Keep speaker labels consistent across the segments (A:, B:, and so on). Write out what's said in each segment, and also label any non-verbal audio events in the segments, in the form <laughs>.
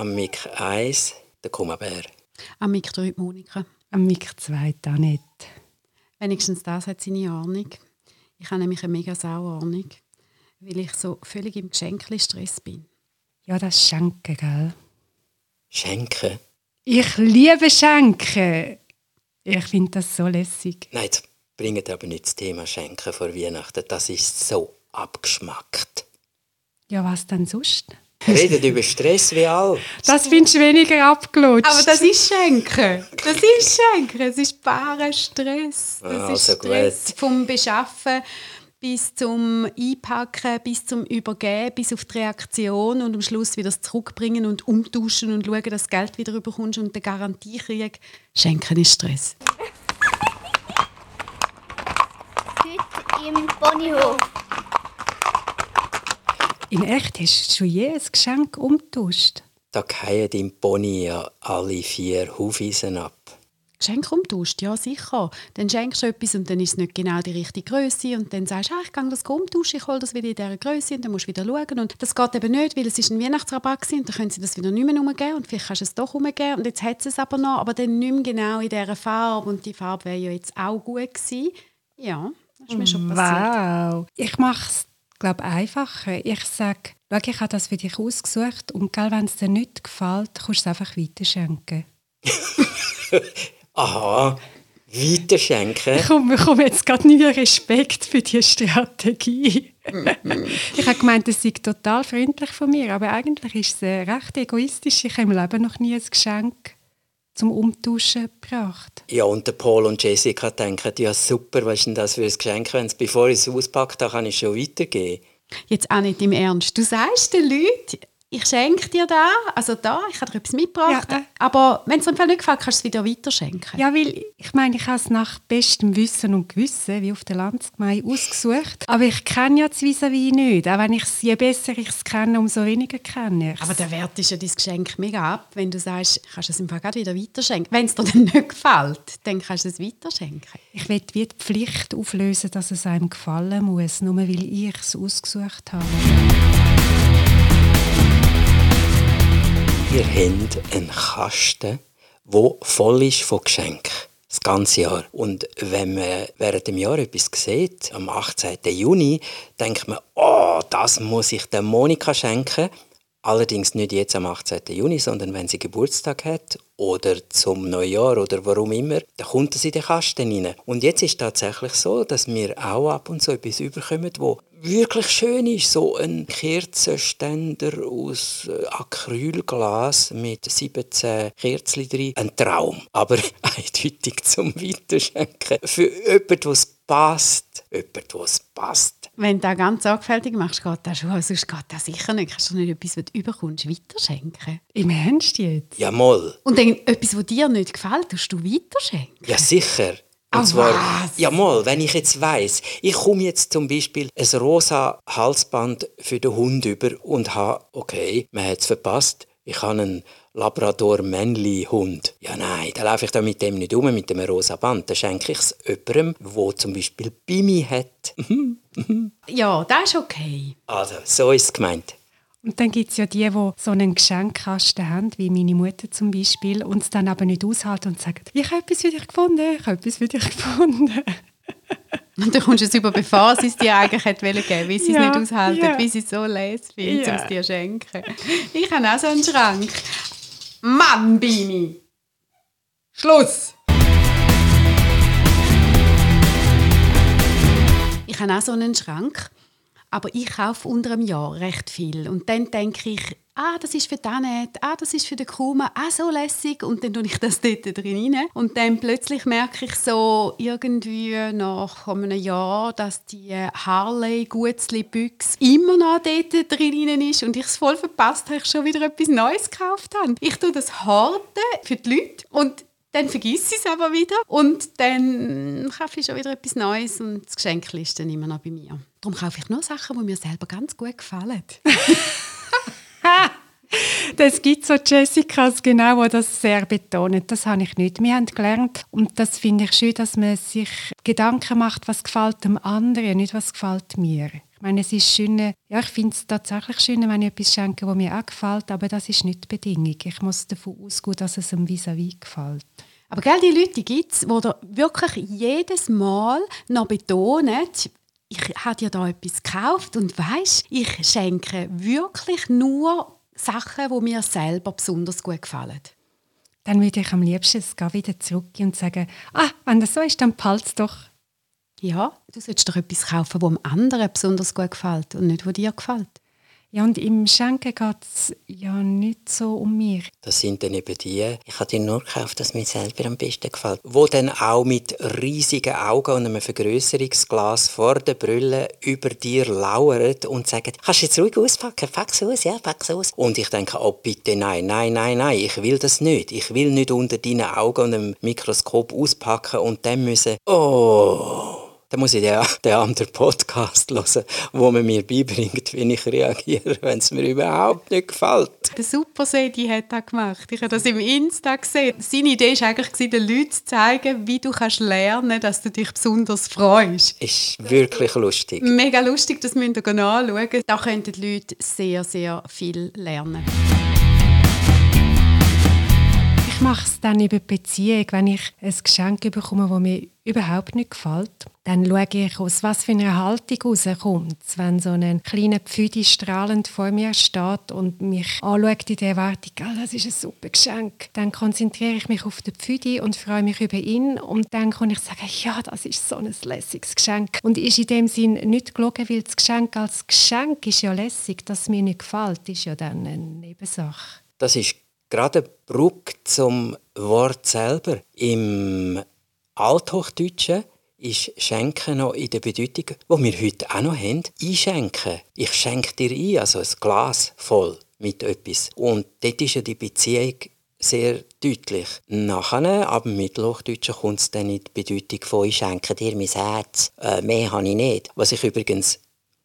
A: Am Mic 1 der Kummerbär.
B: Am Mic 3 die Monika.
C: Am Mic 2 Annette.
B: Wenigstens das hat seine Ahnung. Ich habe nämlich eine mega Sauahnung, weil ich so völlig im Geschenkli-Stress bin.
C: Ja, das Schenken, gell?
A: Schenken?
C: Ich liebe Schenken. Ich finde das so lässig.
A: Nein, jetzt bringt aber nicht das Thema Schenken vor Weihnachten. Das ist so abgeschmackt.
C: Ja, was denn sonst?
A: Redet über Stress wie all.
C: Das findest du weniger abgelutscht.
B: Aber das ist Schenken. Das ist Schenken. Es ist barer Stress. Das
A: Ah,
B: ist
A: also
B: Stress
A: gut.
B: vom Beschaffen bis zum Einpacken, bis zum Übergeben, bis auf die Reaktion und am Schluss wieder das Zurückbringen und umtauschen und schauen, dass du das Geld wieder überkommst und den Garantiekrieg. Schenken ist Stress.
D: Heute im Ponyhof.
C: In echt hast du schon je ein Geschenk umgetauscht.
A: Da fallen im Pony ja alle vier Hufeisen ab.
B: Geschenk umtauscht, ja sicher. Dann schenkst du etwas und dann ist es nicht genau die richtige Größe und dann sagst du, ah, ich gehe das umtauschen, ich hole das wieder in dieser Größe und dann musst du wieder schauen. Und das geht eben nicht, weil es ist ein Weihnachtsrabatt gewesen und dann können sie das wieder nicht mehr umgeben und vielleicht kannst du es doch umgeben und jetzt hat es es aber noch, aber dann nicht mehr genau in dieser Farbe und die Farbe wäre ja jetzt auch gut gewesen. Ja, das ist mir schon passiert.
C: Wow. Ich mache es, glaube einfacher. Ich sage, schau, ich habe das für dich ausgesucht und wenn es dir nicht gefällt, kannst du es einfach weiterschenken. <laughs>
A: Aha, weiterschenken.
C: Ich komme bekomme jetzt gerade neuen Respekt für diese Strategie. <laughs> ich habe gemeint, es sei total freundlich von mir, aber eigentlich ist es recht egoistisch. Ich habe im Leben noch nie ein Geschenk zum Umtauschen gebracht.
A: Ja, und der Paul und Jessica denken, ja super, was ist denn das für ein Geschenk? Wenn's, bevor ich es auspacke, kann ich es schon weitergeben.
B: Jetzt auch nicht im Ernst. Du sagst den Leuten, ich schenke dir da, also da, ich habe dir etwas mitgebracht,
C: Ja, äh.
B: aber wenn es dir nicht gefällt, kannst du es wieder weiterschenken.
C: Ja, weil ich meine, ich habe es nach bestem Wissen und Gewissen, wie auf der Landsgemeinde, ausgesucht. Aber ich kenne ja das Vis-à-vis nicht. Auch wenn ich es, je besser ich es kenne, umso weniger kenne ich
B: Aber der Wert ist ja dein Geschenk mega ab, wenn du sagst, kannst du es im Fall gerade wieder weiterschenken. Wenn es dir <laughs> dann nicht gefällt, dann kannst du es weiterschenken.
C: Ich will wie die Pflicht auflösen, dass es einem gefallen muss, nur weil ich es ausgesucht habe.
A: Ihr habt einen Kasten, der voll ist von Geschenken. Das ganze Jahr. Und wenn man während dem Jahr etwas sieht, am 18. Juni, denkt man, oh, das muss ich der Monika schenken. Allerdings nicht jetzt am 18. Juni, sondern wenn sie Geburtstag hat oder zum Neujahr oder warum immer, dann kommt es in den Kasten rein. Und jetzt ist es tatsächlich so, dass wir auch ab und zu etwas überkommen, wo wirklich schön ist. So ein Kerzenständer aus Acrylglas mit 17 Kerzen drin. Ein Traum, aber <laughs> eindeutig zum Weiterschenken. Für jemanden, was passt. Jemanden, was passt.
B: Wenn du das ganz sorgfältig machst, geht das schon. Sonst geht das sicher nicht. Kannst du nicht etwas, was du überkommst, weiterschenken.
C: Im Ernst jetzt?
A: Ja, mal.
B: Und dann etwas, was dir nicht gefällt, tust du weiterschenken.
A: Ja, sicher. Und
B: Ah,
A: zwar,
B: was?
A: ja mal, wenn ich jetzt weiss, ich komme jetzt zum Beispiel ein rosa Halsband für den Hund über und habe, okay, man hat es verpasst, ich habe einen Labrador Männli Hund. Ja nein, dann laufe ich da mit dem nicht um, mit dem rosa Band. Dann schenke ich es jemandem, der zum Beispiel Bimi hat. <laughs>
B: Ja, das ist okay.
A: Also, so ist es gemeint.
C: Und dann gibt es ja die, die so einen Geschenkkasten haben, wie meine Mutter zum Beispiel, und es dann aber nicht aushalten und sagen, ich habe etwas für dich gefunden, ich habe etwas für dich gefunden. <laughs>
B: Und dann kommst du es über, bevor sie es dir eigentlich hätte wollen geben, wie sie
C: Ja,
B: es nicht aushalten,
C: ja.
B: wie sie es so les finden,
C: Ja.
B: um es dir zu schenken. Ich habe auch so einen Schrank. Mann, Bimi! Schluss! Ich habe auch so einen Schrank, aber ich kaufe unter einem Jahr recht viel. Und dann denke ich, ah, das ist für Danet, ah, das ist für den Kuma, ah, so lässig. Und dann tue ich das <laughs> dort drin rein. Und dann plötzlich merke ich so irgendwie nach einem Jahr, dass die harley gutzli büchse immer noch dort drin ist und ich es voll verpasst habe, ich schon wieder etwas Neues gekauft habe. Ich tue das horten für die Leute und dann vergiss ich es aber wieder und dann kaufe ich schon wieder etwas Neues und das Geschenk ist dann immer noch bei mir. Darum kaufe ich nur Sachen, die mir selber ganz gut gefallen. <laughs>
C: Das gibt so Jessicas, genau, die das sehr betonen. Das habe ich nicht. Wir haben gelernt, und das finde ich schön, dass man sich Gedanken macht, was gefällt dem anderen, nicht was gefällt mir. Ich meine, es ist schön, ja, ich finde es tatsächlich schön, wenn ich etwas schenke, das mir auch gefällt, aber das ist nicht die Bedingung. Ich muss davon ausgehen, dass es einem vis-à-vis gefällt.
B: Aber gell, die Leute gibt es, die wirklich jedes Mal noch betonen, ich habe dir da etwas gekauft und weißt, ich schenke wirklich nur Sachen, die mir selber besonders gut gefallen.
C: Dann würde ich am liebsten es wieder zurückgehen und sagen, ah, wenn das so ist, dann behalte doch.
B: Ja, du solltest doch etwas kaufen, das dem anderen besonders gut gefällt und nicht, was dir gefällt.
C: Ja, und im Schenken geht es ja nicht so um mich.
A: Das sind dann eben die, ich habe dir nur gekauft, dass mir selber am besten gefällt. Wo dann auch mit riesigen Augen und einem Vergrößerungsglas vor der Brille über dir lauern und sagen, kannst du jetzt ruhig auspacken, pack's aus, ja, pack's aus. Und ich denke, oh bitte, nein, nein, nein, nein, ich will das nicht. Ich will nicht unter deinen Augen und einem Mikroskop auspacken und dann müssen, oh dann muss ich den, den anderen Podcast hören, wo man mir beibringt, wie ich reagiere, wenn es mir überhaupt nicht gefällt.
B: Der Super Sedi hat das gemacht. Ich habe das im Insta gesehen. Seine Idee war eigentlich, den Leuten zu zeigen, wie du kannst lernen dass du dich besonders freust.
A: Ist wirklich lustig.
B: Mega lustig, das müsst ihr anschauen. Da könnten die Leute sehr, sehr viel lernen
C: mache es dann über Beziehung. Wenn ich ein Geschenk bekomme, das mir überhaupt nicht gefällt, dann schaue ich, aus was für einer Haltung rauskommt. Wenn so ein kleiner Pfüdi strahlend vor mir steht und mich anschaut in der Erwartung, oh, das ist ein super Geschenk, dann konzentriere ich mich auf den Pfüdi und freue mich über ihn. Und dann kann ich sagen, ja, das ist so ein lässiges Geschenk. Und ist in dem Sinn nicht gelogen, weil das Geschenk als Geschenk ist ja lässig, dass es mir nicht gefällt, ist ja dann eine Nebensache.
A: Das ist gerade eine Brücke zum Wort selber. Im Althochdeutschen ist Schenken noch in der Bedeutung, die wir heute auch noch haben, einschenken. Ich schenke dir ein, also ein Glas voll mit etwas. Und dort ist ja die Beziehung sehr deutlich. Nachher, ab dem Mittelhochdeutschen, kommt es dann in die Bedeutung von «Ich schenke dir mein Herz». Äh, mehr habe ich nicht. Was ich übrigens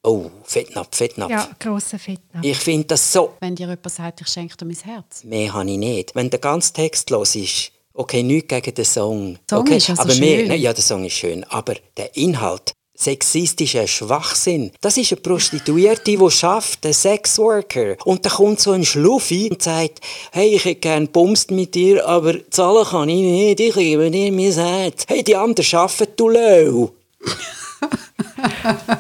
A: Oh, Fettnapf, Fettnapf.
C: Ja, grosser Fettnapf.
A: Ich finde das so.
B: Wenn dir jemand sagt, ich schenke dir mein Herz.
A: Mehr habe ich nicht. Wenn der ganze Text los ist, okay, nichts gegen den Song.
B: Song
A: okay,
B: ist also
A: aber
B: schön.
A: Mehr, ne, ja, der Song ist schön. Aber der Inhalt, sexistischer Schwachsinn. Das ist eine Prostituierte, die schafft, ein Sexworker. Und da kommt so ein Schluffi und sagt, hey, ich hätte gerne bumst mit dir, aber zahlen kann ich nicht, ich gebe dir mein Herz. Hey, die anderen arbeiten, du Lau. <laughs>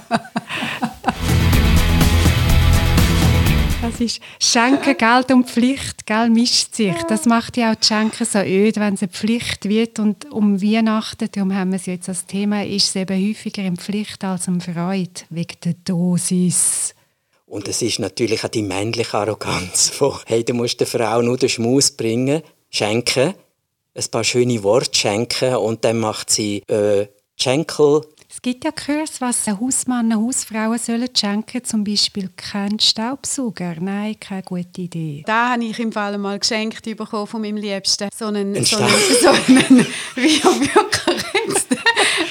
C: Das ist Schenken, Geld und Pflicht, gell, mischt sich. Das macht ja auch die Schenken so öd, wenn es eine Pflicht wird. Und um Weihnachten, darum haben wir es jetzt als Thema, ist es eben häufiger in Pflicht als um Freude, wegen der Dosis.
A: Und es ist natürlich auch die männliche Arroganz von, hey, du musst der Frau nur den Schmaus bringen, schenken, ein paar schöne Worte schenken und dann macht sie äh, Schenkel
C: es gibt ja Kurs, was ein Hausmann, eine Hausfrau sollen schenken, zum Beispiel keinen Staubsauger. Nein, keine gute Idee.
B: Da habe ich im Fall mal geschenkt bekommen von meinem Liebsten. So einen, ein so einen, so einen <laughs> wie wirklich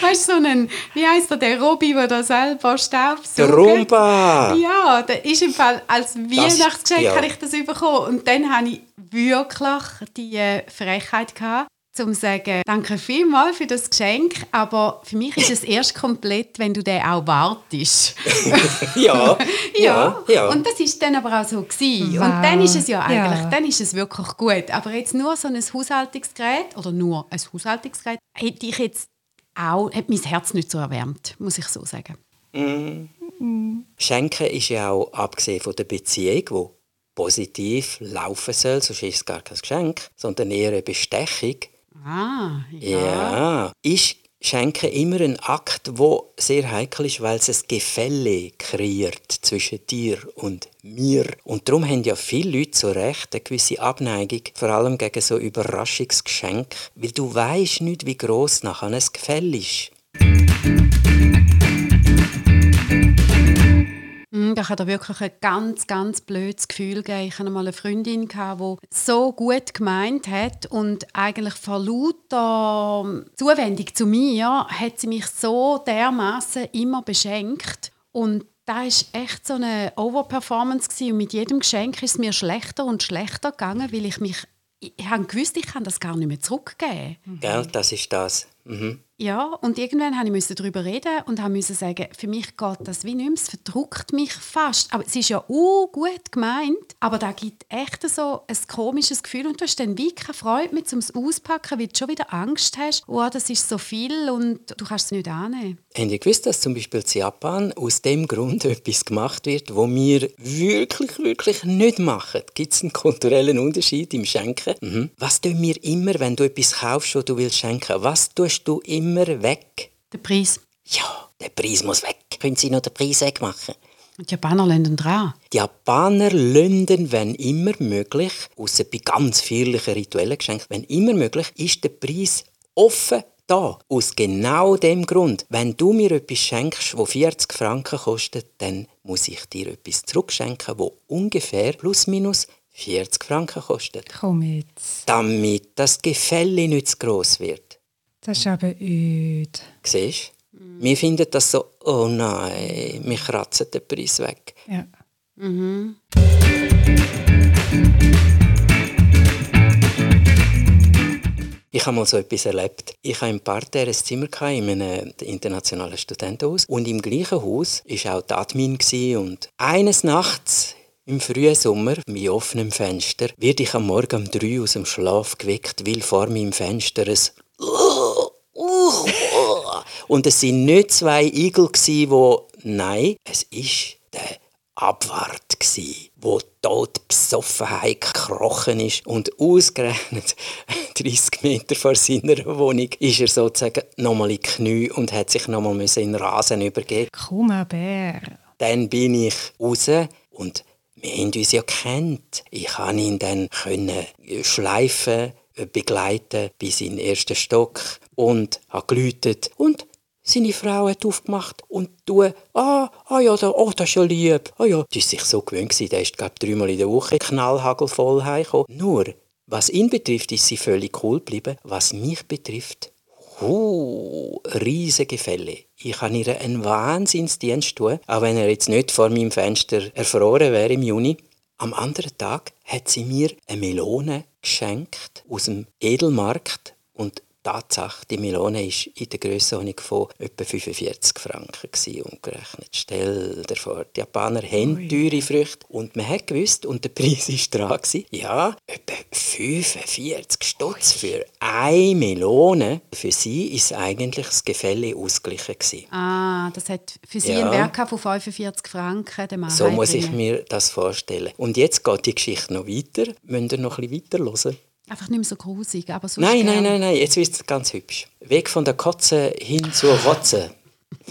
B: weißt, so einen, wie heisst der, der Robby, der da selber Staubsaugt.
A: Der Rumba!
B: Ja, der ist im Fall, als Weihnachtsgeschenk ja. habe ich das bekommen. Und dann habe ich wirklich die Frechheit gehabt, zum sagen, danke vielmals für das Geschenk, aber für mich ist es erst komplett, wenn du den auch wartest. <laughs> <laughs>
A: ja, ja, ja,
B: Und das ist dann aber auch so gewesen. Wow. Und dann ist es ja eigentlich, ja. dann ist es wirklich gut. Aber jetzt nur so ein Haushaltungsgerät oder nur ein Haushaltungsgerät hätte ich jetzt auch, hat mein Herz nicht so erwärmt, muss ich so sagen.
A: Mm. Mm. Schenken ist ja auch abgesehen von der Beziehung, wo positiv laufen soll, sonst ist es gar kein Geschenk, sondern eher eine Bestechung
B: Ah, ja.
A: Ja, ich schenke immer einen Akt, wo sehr heikel ist, weil es ein Gefälle kreiert zwischen dir und mir. Und darum haben ja viele Leute zu Recht eine gewisse Abneigung, vor allem gegen so Überraschungsgeschenke, weil du weißt nicht, wie groß nachher ein Gefälle ist.
B: Da hat er wirklich ein ganz, ganz blödes Gefühl gegeben. Ich hatte mal eine Freundin, die so gut gemeint hat und eigentlich vor lauter Zuwendung zu mir hat sie mich so dermaßen immer beschenkt. Und da war echt so eine Overperformance und mit jedem Geschenk ist es mir schlechter und schlechter gegangen, weil ich mich ich habe gewusst, ich kann das gar nicht mehr zurückgeben.
A: Mhm. Gell, das ist das.
B: Ja, und irgendwann habe ich darüber reden und musste sagen, für mich geht das wie nicht mehr, es verdruckt mich fast. Aber es ist ja uh, gut gemeint, aber da gibt echt so ein komisches Gefühl und du hast dann wie keine Freude mehr zum Auspacken, weil du schon wieder Angst hast, oh, das ist so viel und du kannst es nicht annehmen.
A: Habt ihr gewusst, dass zum Beispiel in Japan aus dem Grund <laughs> etwas gemacht wird, wo wir wirklich, wirklich nicht machen? Gibt es einen kulturellen Unterschied im Schenken? Mhm. Was tun wir immer, wenn du etwas kaufst, das du willst schenken? Was tust du immer weg?
B: Der Preis.
A: Ja, der Preis muss weg. Können Sie noch den Preis wegmachen?
B: Und die Japaner lassen dran.
A: Die Japaner lassen, wenn immer möglich, außer bei ganz feierlichen rituellen Geschenken, wenn immer möglich, ist der Preis offen da. Aus genau dem Grund. Wenn du mir etwas schenkst, das 40 Franken kostet, dann muss ich dir etwas zurückschenken, das ungefähr plus minus 40 Franken kostet.
C: Komm jetzt.
A: Damit das Gefälle nicht zu gross wird.
C: Das ist aber öd.
A: Siehst du? Wir finden das so, oh nein, wir kratzen den Preis weg.
C: Ja.
A: Ich habe mal so etwas erlebt. Ich habe im Parterre ein Zimmer in einem internationalen Studentenhaus und im gleichen Haus war auch die Admin und eines Nachts im frühen Sommer, mit offenem Fenster, werde ich am Morgen um drei aus dem Schlaf geweckt, weil vor meinem Fenster ein und es sind nicht zwei Igel wo nein, es ist der Abwart wo tot besoffen gekrochen ist und ausgerechnet <laughs> 30 Meter vor seiner Wohnung ist er sozusagen nochmal in die Knie und hat sich nochmal in den Rasen übergeben.
C: Komm, Bär.
A: Dann bin ich raus und wir haben uns ja kennt. Ich konnte ihn dann können schleifen, begleiten bis in den ersten Stock und habe geläutet und seine Frau hat aufgemacht und du, ah, ah ja, da, oh, das ist ja lieb. Ah ja, die ist sich so gewöhnt gewesen, der ist, glaube dreimal in der Woche knallhagelvoll heimgekommen. Nur, was ihn betrifft, ist sie völlig cool geblieben. Was mich betrifft, uh, riesige Fälle. Ich kann ihr einen Wahnsinnsdienst tun, auch wenn er jetzt nicht vor meinem Fenster erfroren wäre im Juni. Am anderen Tag hat sie mir eine Melone geschenkt aus dem Edelmarkt und Tatsache, die Melone war in der Grössenordnung von etwa 45 Franken umgerechnet. Stell dir vor, die Japaner haben teure Früchte und man hat gewusst, und der Preis <laughs> war dran, ja, etwa 45 Stutz für eine Melone. Für sie ist eigentlich das Gefälle ausgeglichen. Gewesen.
B: Ah, das hat für sie ja. einen Wert von 45 Franken.
A: so muss ich mir das vorstellen. Und jetzt geht die Geschichte noch weiter. Müsst ihr noch ein bisschen weiterhören?
B: Einfach nicht mehr so grusig, aber so
A: Nein, nein, nein, nein, jetzt wird es ganz hübsch. Weg von der Kotze hin zur Rotze.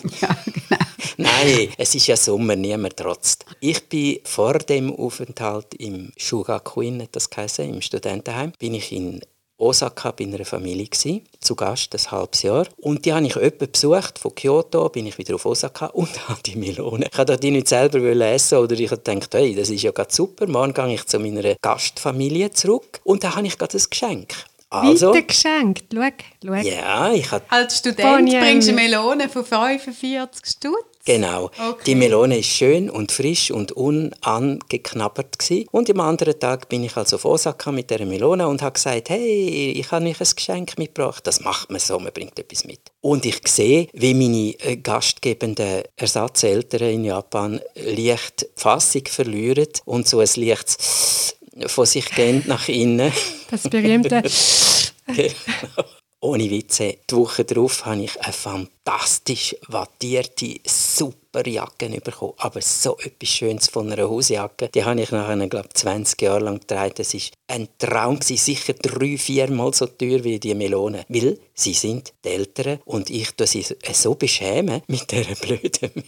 A: <laughs>
B: ja, genau.
A: Nein, es ist ja Sommer, niemand trotzt. Ich bin vor dem Aufenthalt im Shugakuin, das geheißen, im Studentenheim, bin ich in Osaka bei einer Familie gewesen, zu Gast ein halbes Jahr. Und die habe ich öppe besucht, von Kyoto bin ich wieder auf Osaka <laughs> und habe die Melone. Ich wollte die nicht selber essen oder ich dachte, hey, das ist ja gerade super, morgen gehe ich zu meiner Gastfamilie zurück und da habe ich gerade ein Geschenk.
C: Also, Weiter geschenkt, schau, schau.
A: Ja, ich habe...
B: Als Student bringst du eine Melone von 45 Stutz.
A: Genau. Okay. Die Melone ist schön und frisch und unangeknabbert gewesen. Und am anderen Tag bin ich also auf Osaka mit der Melone und habe gesagt, hey, ich habe euch ein Geschenk mitgebracht. Das macht man so, man bringt etwas mit. Und ich sehe, wie meine äh, gastgebenden Ersatzeltern in Japan leicht Fassung verlieren und so ein leichtes von sich gehen nach innen.
C: Das berühmte <laughs>
A: genau ohne Witze, die Woche darauf habe ich eine fantastisch wattierte, super Jacke bekommen. Aber so etwas Schönes von einer Hosejacke, die habe ich nachher, glaube 20 Jahre lang getragen. Das war ein Traum, sicher drei, viermal so teuer wie die Melonen. Weil sie sind die Eltern und ich tue sie so beschämen mit dieser <laughs> blöden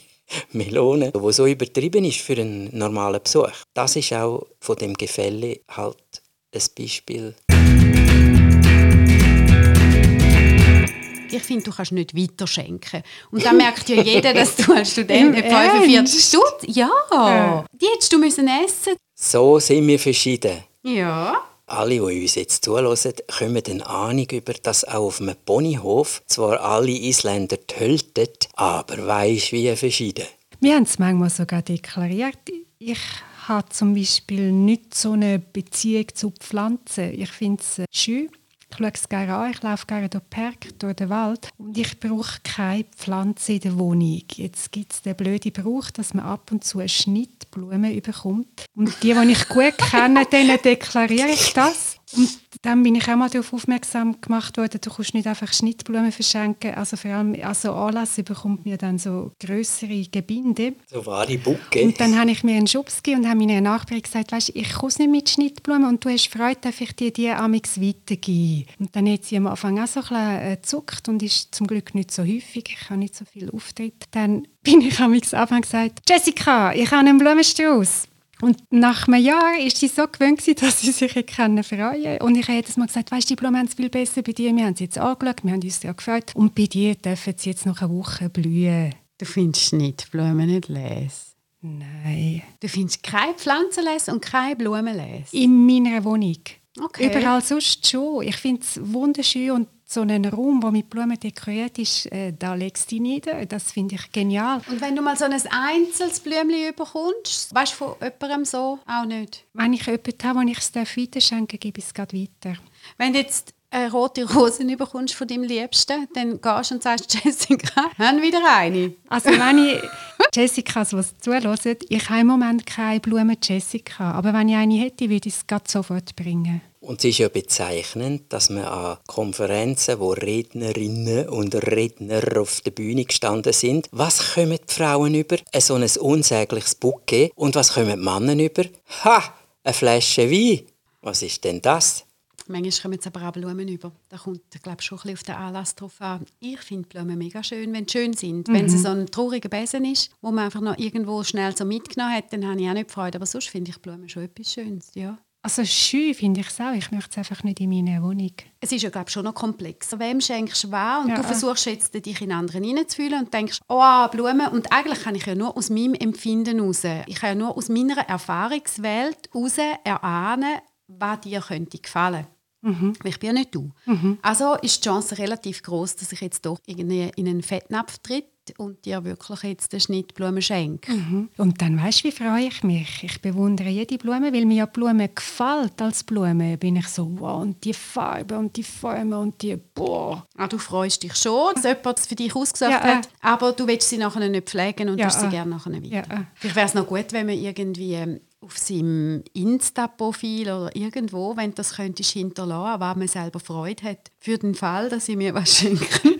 A: Melone, die so übertrieben ist für einen normalen Besuch. Das ist auch von dem Gefälle halt ein Beispiel.
B: Ich finde, du kannst nicht weiterschenken. Und dann merkt ja jeder, dass du als Student nicht 45 Stutz... Ja, ja, die hättest du müssen essen
A: So sind wir verschieden.
B: Ja.
A: Alle, die uns jetzt zuhören, kommen eine Ahnung über, dass auch auf einem Ponyhof zwar alle Isländer tölten, aber weisst wie verschieden.
C: Wir haben es manchmal sogar deklariert. Ich habe zum Beispiel nicht so eine Beziehung zu Pflanzen. Ich finde es schön, Ich schaue es gerne an, ich laufe gerne durch den Park, durch den Wald und ich brauche keine Pflanze in der Wohnung. Jetzt gibt es den blöden Brauch, dass man ab und zu eine Schnittblume bekommt. Und die, die ich gut kenne, <laughs> denen deklariere ich das. Und dann bin ich auch mal darauf aufmerksam gemacht worden, du kannst nicht einfach Schnittblumen verschenken. Also vor allem also Anlass bekommt mir dann so größere Gebinde.
A: So wahre Bucke.
C: Und dann habe ich mir einen Schubs gegeben und habe meiner Nachbarin gesagt, weißt, ich komme nicht mit Schnittblumen und du hast Freude, darf ich dir die amix weitergeben. Und dann hat sie am Anfang auch so ein bisschen äh, gezuckt und ist zum Glück nicht so häufig, ich habe nicht so viel Auftritt. Dann <laughs> bin ich amix Anfang gesagt, Jessica, ich habe einen Blumenstrauß. Und nach einem Jahr war sie so gewöhnt, <laughs> dass sie sich freuen konnte. Und ich habe jedes Mal gesagt, weißt du, die Blumen haben es viel besser bei dir. Wir haben sie jetzt angeschaut, wir haben uns ja gefreut. Und bei dir dürfen sie jetzt noch eine Woche blühen.
B: Du findest nicht Blumen nicht les.
C: Nein.
B: Du findest keine Pflanzenles und keine Blumenles.
C: In meiner Wohnung.
B: Okay.
C: Überall sonst schon. Ich finde es wunderschön und so einen Raum, der mit Blumen dekoriert ist, äh, da legst du nieder. Das finde ich genial.
B: Und wenn du mal so ein einzelnes Blümchen bekommst, weißt du von jemandem so auch nicht?
C: Wenn ich jemanden habe, den ich es weiterschenken darf, gebe ich es gerade weiter.
B: Wenn du jetzt eine rote Rose bekommst von deinem Liebsten, dann gehst du und sagst, <laughs> Jessica, haben wieder eine.
C: Also wenn ich <laughs> Jessicas, was zuhören, ich habe im Moment keine Blumen Jessica, aber wenn ich eine hätte, würde ich es sofort bringen.
A: Und es ist ja bezeichnend, dass man an Konferenzen, wo Rednerinnen und Redner auf der Bühne gestanden sind, was kommen die Frauen über? So ein unsägliches Bouquet. Und was kommen die Männer über? Ha! Eine Flasche Wein. Was ist denn das?
B: Manchmal kommen jetzt aber auch Blumen über. Da kommt, ich glaube, schon ein bisschen auf den Anlass drauf an. Ich finde Blumen mega schön, wenn sie schön sind. Mhm. Wenn es so ein trauriger Besen ist, wo man einfach noch irgendwo schnell so mitgenommen hat, dann habe ich auch nicht Freude. Aber sonst finde ich Blumen schon etwas Schönes, ja.
C: Also schön finde ich es auch. Ich möchte es einfach nicht in meiner Wohnung.
B: Es ist ja glaube schon noch komplexer. Wem schenkst du was? Und ja. du versuchst jetzt dich in anderen hineinzufühlen und denkst, oh, Blumen. Und eigentlich kann ich ja nur aus meinem Empfinden heraus, ich kann ja nur aus meiner Erfahrungswelt heraus erahnen, was dir könnte gefallen. Mhm. Ich bin ja nicht du. Mhm. Also ist die Chance relativ groß, dass ich jetzt doch in einen Fettnapf tritt und dir wirklich jetzt eine Schnittblume schenke.
C: Mhm. Und dann weißt du, wie freue ich mich? Ich bewundere jede Blume, weil mir ja Blume gefällt als Blume. Bin ich so, wow, und die Farbe und die Formen und die, boah.
B: Ah, du freust dich schon, dass jemand es für dich ausgesucht ja, äh. hat, aber du willst sie nachher nicht pflegen und ja, sie äh. gerne nachher weiter. Ja, äh. Vielleicht wäre es noch gut, wenn man irgendwie ähm, auf seinem Insta-Profil oder irgendwo, wenn das könntest hinterlassen, was man selber Freude hat, für den Fall, dass sie mir was schenken <laughs>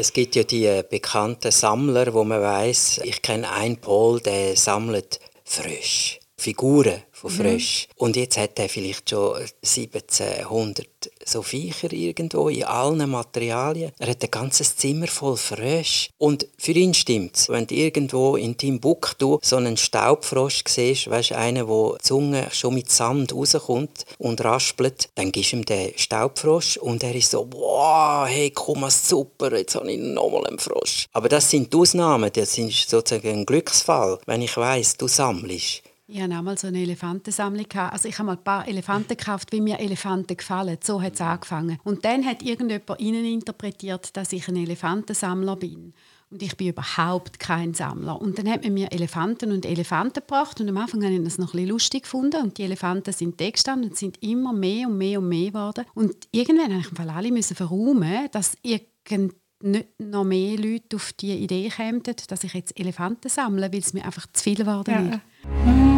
A: Es gibt ja die äh, bekannten Sammler, wo man weiß, ich kenne einen Paul, der sammelt frisch. Figuren von Frösch. Mhm. Und jetzt hat er vielleicht schon 1700 so Viecher irgendwo in allen Materialien. Er hat ein ganzes Zimmer voll Frösch. Und für ihn stimmt's. Wenn du irgendwo in Timbuktu so einen Staubfrosch siehst, weißt einer, wo die Zunge schon mit Sand rauskommt und raspelt, dann gibst du ihm den Staubfrosch und er ist so, wow, hey, komm mal super, jetzt habe ich nochmal einen Frosch. Aber das sind die Ausnahmen, das sind sozusagen ein Glücksfall, wenn ich weiß, du sammelst.
B: Ich hatte auch mal so eine Elefantensammlung. Also ich habe mal ein paar Elefanten gekauft, wie mir Elefanten gefallen. So hat es angefangen. Und dann hat irgendjemand ihnen interpretiert, dass ich ein Elefantensammler bin. Und ich bin überhaupt kein Sammler. Und dann hat man mir Elefanten und Elefanten gebracht. Und am Anfang habe ich das noch ein bisschen lustig gefunden. Und die Elefanten sind da gestanden und sind immer mehr und mehr und mehr geworden. Und irgendwann musste ich alle müssen verräumen, dass irgend nicht noch mehr Leute auf die Idee kämen, dass ich jetzt Elefanten sammle, weil es mir einfach zu viel geworden ist.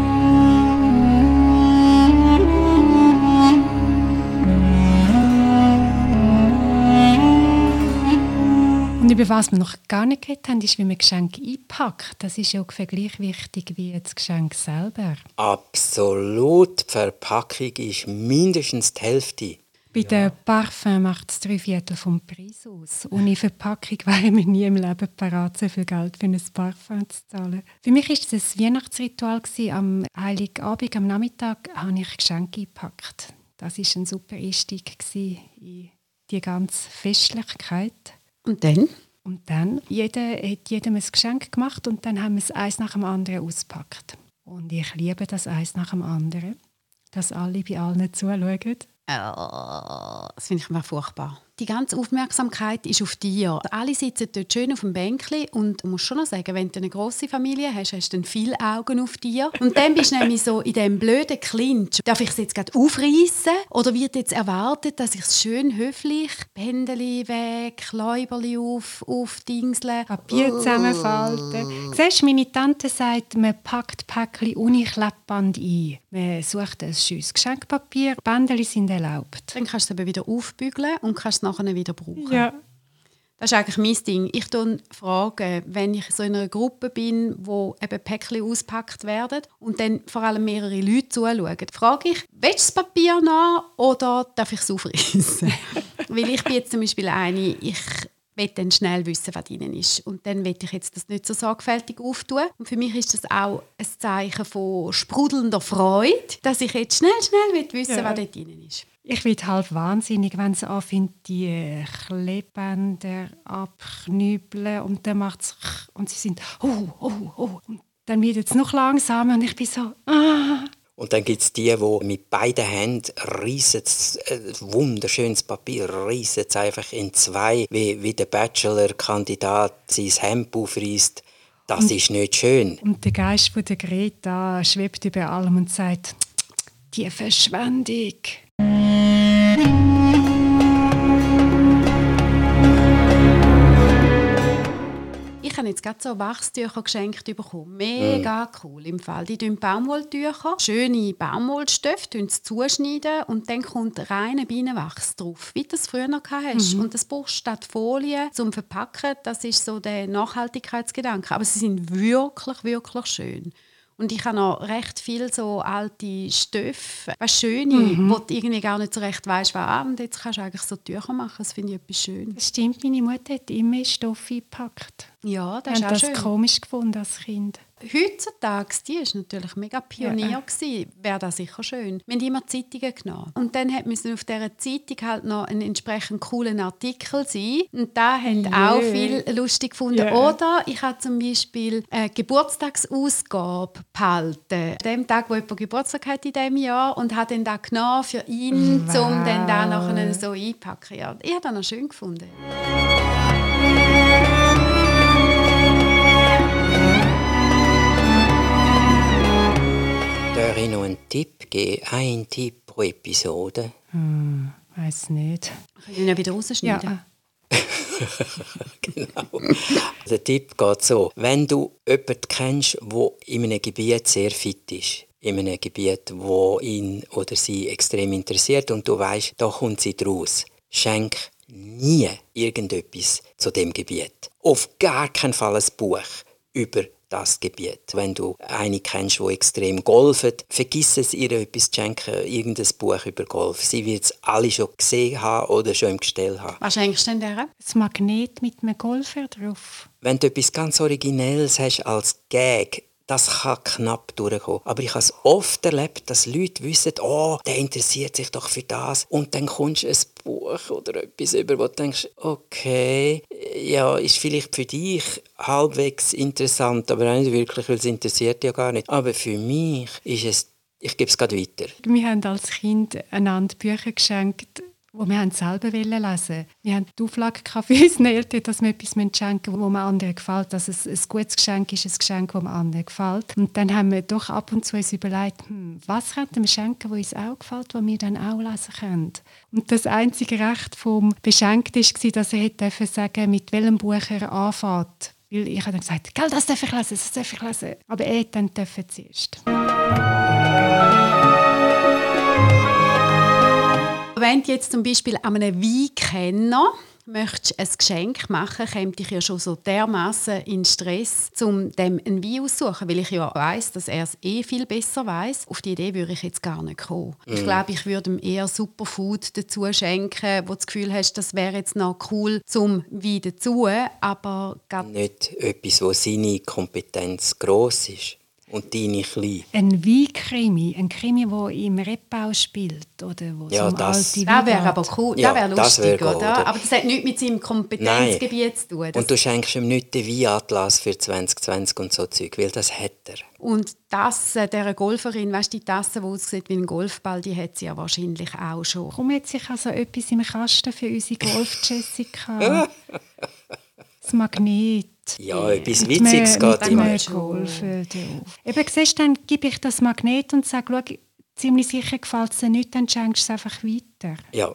C: Und über was wir noch gar nicht geredet haben, ist, wie man Geschenke einpackt. Das ist ja ungefähr gleich wichtig wie das Geschenk selber.
A: Absolut. Die Verpackung ist mindestens die Hälfte.
C: Bei ja. den Parfum macht es drei Viertel vom Preis aus. Ohne Verpackung <laughs> wäre mir nie im Leben parat, so viel Geld für ein Parfum zu zahlen. Für mich war es ein Weihnachtsritual. Am Heiligabend, am Nachmittag, habe ich Geschenke eingepackt. Das war ein super Einstieg in die ganze Festlichkeit.
B: Und dann?
C: Und dann, jeder hat jedem ein Geschenk gemacht und dann haben wir es eins nach dem anderen ausgepackt. Und ich liebe das eins nach dem anderen, dass alle bei allen zuschauen.
B: Oh, das finde ich immer furchtbar. Die ganze Aufmerksamkeit ist auf dir. Alle sitzen dort schön auf dem Bänkli und du musst schon noch sagen, wenn du eine grosse Familie hast, hast du dann viele Augen auf dir. Und dann bist du nämlich so in diesem blöden Clinch. Darf ich es jetzt gerade aufreißen oder wird jetzt erwartet, dass ich es schön höflich, Bändeli weg, Läuberli auf, aufdingseln.
C: Papier zusammenfalten. Siehst du, meine Tante sagt, man packt Päckchen ohne Klebband ein. Man sucht ein schönes Geschenkpapier. Bändeli sind erlaubt.
B: Dann kannst du es wieder aufbügeln und kannst es nachher wieder brauchen.
C: Ja.
B: Das ist eigentlich mein Ding. Ich frage, wenn ich so in einer Gruppe bin, wo eben Päckchen auspackt werden und dann vor allem mehrere Leute zuschauen, frage ich, willst du das Papier noch oder darf ich es aufreißen? <laughs> Weil ich bin jetzt zum Beispiel eine, ich will dann schnell wissen, was drin ist. Und dann will ich jetzt das nicht so sorgfältig auftun. Und für mich ist das auch ein Zeichen von sprudelnder Freude, dass ich jetzt schnell, schnell will wissen
C: Ja.
B: was dort drin ist.
C: Ich werde halb wahnsinnig, wenn sie anfängt, die Klebbänder abknübeln und dann macht es und sie sind oh, oh, oh. Und dann wird es noch langsamer und ich bin so ah.
A: Und dann gibt es die, die mit beiden Händen reissen, äh, wunderschönes Papier, reissen es einfach in zwei, wie, wie der Bachelor-Kandidat sein Hemd aufreißt. Das ist nicht schön.
C: Und der Geist von der Greta schwebt über allem und sagt, die Verschwendung.
B: Ich habe jetzt gerade so Wachstücher geschenkt bekommen. Mega cool im Fall. Die tun Baumwolltücher, schöne sie zuschneiden und dann kommt reiner Bienenwachs drauf, wie du das früher noch hast. Und das brauchst du statt Folie zum Verpacken. Das ist so der Nachhaltigkeitsgedanke. Aber sie sind wirklich, wirklich schön. Und ich habe noch recht viel so alte Stoffe, was schöne, wo du irgendwie gar nicht so recht weißt, was ah, und jetzt kannst du eigentlich so Tücher machen. Das finde ich etwas schön.
C: Das stimmt, meine Mutter hat immer Stoff eingepackt.
B: Ja, das
C: Ich
B: ist auch
C: das
B: schön.
C: komisch gefunden als Kind.
B: Heutzutage, die ist natürlich mega Pionier
C: Ja.
B: gewesen, wäre das sicher schön. Wir haben immer Zeitungen genommen. Und dann hat müssen auf dieser Zeitung halt noch ein entsprechend coolen Artikel sein. Und da haben
C: Jö.
B: auch viel lustig gefunden.
C: Ja.
B: Oder ich habe zum Beispiel eine Geburtstagsausgabe behalten. An dem Tag, wo jemand Geburtstag hat in diesem Jahr und habe dann da genommen für ihn,
C: Wow.
B: um dann da nachher so einpacken. Ja, ich habe das noch schön gefunden.
A: Noch einen Tipp geben? Ein Tipp pro Episode.
C: Weiß nicht.
B: Ich kann ihn ja wieder rausschneiden.
C: Ja. <laughs>
A: genau. Der Tipp geht so: Wenn du jemanden kennst, der in einem Gebiet sehr fit ist, in einem Gebiet, wo ihn oder sie extrem interessiert und du weißt, da kommt sie draus, schenk nie irgendetwas zu dem Gebiet. Auf gar keinen Fall ein Buch über das Gebiet. Wenn du eine kennst, die extrem golft, vergiss es, ihr etwas zu schenken, irgendein Buch über Golf. Sie wird es alle schon gesehen haben oder schon im Gestell haben.
B: Was schenkst du denn der?
C: Das Magnet mit einem Golfer drauf.
A: Wenn du etwas ganz Originelles hast als Gag, das kann knapp durchkommen. Aber ich habe es oft erlebt, dass Leute wissen, oh, der interessiert sich doch für das. Und dann kommst du ein Buch oder etwas über, wo du denkst, okay, ja, ist vielleicht für dich halbwegs interessant, aber auch nicht wirklich, weil es interessiert ja gar nicht. Aber für mich ist es, ich gebe es gerade weiter.
C: Wir haben als Kind einander Bücher geschenkt, wo wir haben selber lesen wollten. Wir haben die Auflage für unsere <laughs> Eltern, dass wir etwas schenken das man anderen gefällt. Dass es ein gutes Geschenk ist, ein Geschenk, das anderen gefällt. Und dann haben wir doch ab und zu uns überlegt, hm, was könnten wir schenken, was uns auch gefällt, was wir dann auch lesen können. Und das einzige Recht vom Beschenkten war, dass er hätte sagen mit welchem Buch er anfängt. Weil ich habe dann gesagt, Gell, das darf ich lesen, das darf ich lesen. Aber er hat dann dürfen zuerst.
B: Wenn du jetzt zum Beispiel an einem Weinkenner möchtest ein Geschenk machen, käme ich ja schon so dermaßen in Stress, um dem einen Wein aussuchen, weil ich ja weiß, dass er es eh viel besser weiß. Auf die Idee würde ich jetzt gar nicht kommen. Ich glaube, ich würde ihm eher Superfood dazu schenken, wo du das Gefühl hast, das wäre jetzt noch cool zum Wein dazu, aber
A: Nicht etwas, wo seine Kompetenz gross ist. Und deine klein.
C: Ein Weinkrimi, ein Krimi, der im Reppau spielt oder wo
A: Ja,
C: so um
A: das-
C: alte
B: Das wäre aber cool,
A: Ja,
B: das wäre
A: das wär
B: lustig,
A: gut,
B: oder? Aber das hat nichts mit seinem Kompetenzgebiet zu tun.
A: Und du schenkst ihm nicht den Weinatlas für 2020 und so Zeug, weil das hat er.
B: Und die Tasse dieser Golferin, weißt du, die Tasse, die aussieht wie ein Golfball, die hat sie ja wahrscheinlich auch schon.
C: Warum hat sich also etwas im Kasten für unsere Golf-Jessica? <laughs> das Magnet.
A: Ja, etwas
C: Mit
A: Witziges geht immer.
C: geholfen. Eben, siehst dann gebe ich das Magnet und sage, schau, ziemlich sicher gefällt es dir nicht, dann schenkst du es einfach weiter.
A: Ja,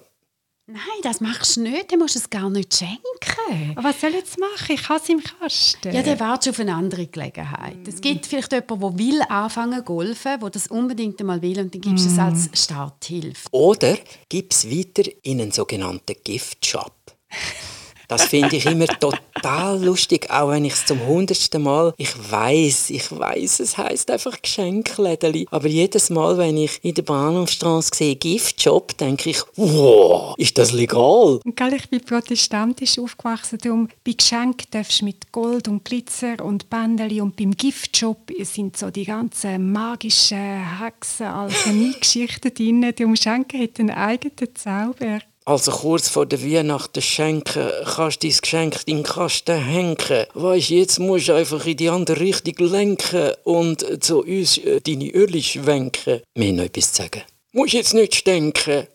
B: Nein, das machst du nicht, dann musst du es gar nicht schenken.
C: Aber was soll ich jetzt machen? Ich habe es im Kasten.
B: Ja, dann wartest du auf eine andere Gelegenheit. Es gibt vielleicht jemanden, der will anfangen zu golfen, der das unbedingt einmal will und dann gibst du es als Starthilfe.
A: Oder gib es weiter in einen sogenannten Giftshop. <laughs> Das finde ich immer total lustig, auch wenn ich es zum hundertsten Mal. Ich weiß, ich weiß, es heißt einfach Geschenklädeli. Aber jedes Mal, wenn ich in der Bahnhofstraße sehe Giftshop, denke ich, wow, ist das legal?
C: Gell, ich bin protestantisch aufgewachsen, darum bei Geschenken darfst du mit Gold und Glitzer und Bändeli und beim Giftshop sind so die ganzen magischen Hexen, Alchemie-Geschichten <laughs> drin. Darum Schenken hat einen eigenen Zauber.
A: Also kurz vor der Weihnachten schenken, kannst dein Geschenk in den Kasten hängen. Weisst, jetzt musst du einfach in die andere Richtung lenken und zu uns äh, deine Öl schwenken. Haben noch etwas zu sagen. Musst jetzt nicht stinken.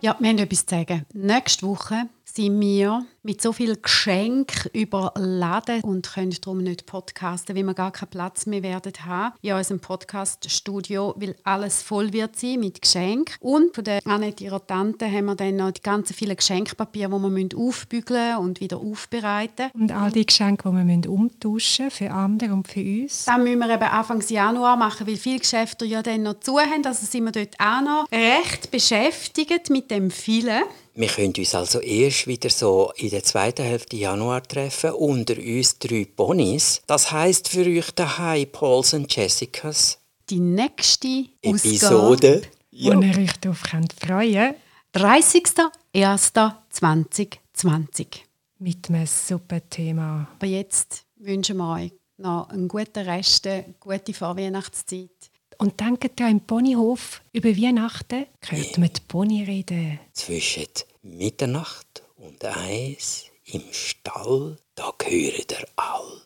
B: Ja, wir haben etwas zu sagen. Nächste Woche sind wir mit so viel Geschenk überladen und können darum nicht podcasten, weil wir gar keinen Platz mehr werden haben in unserem Podcast-Studio, weil alles voll wird sein mit Geschenk. Und von der Annette, ihrer Tante, haben wir dann noch die ganzen vielen Geschenkpapiere, die wir müssen aufbügeln und wieder aufbereiten
C: Und all die Geschenke, die wir müssen umtauschen für andere und für uns.
B: Das müssen wir eben Anfang Januar machen, weil viele Geschäfte ja dann noch zu haben. Also sind wir dort auch noch recht beschäftigt mit dem vielen.
A: Wir können uns also erst wieder so in der zweiten Hälfte Januar treffen, unter uns drei Ponys. Das heißt für euch daheim, Pauls und Jessicas.
B: Die nächste Ausgabe
A: Episode.
C: Wo ihr euch darauf könnt freuen
B: 30.01.2020.
C: mit einem super Thema.
B: Aber jetzt wünschen wir euch noch einen guten Rest, eine gute Vorweihnachtszeit.
C: Und denkt ja im Ponyhof über Weihnachten, man die Pony reden.
A: Zwischen Mitternacht und eins im Stall, da gehöre der all.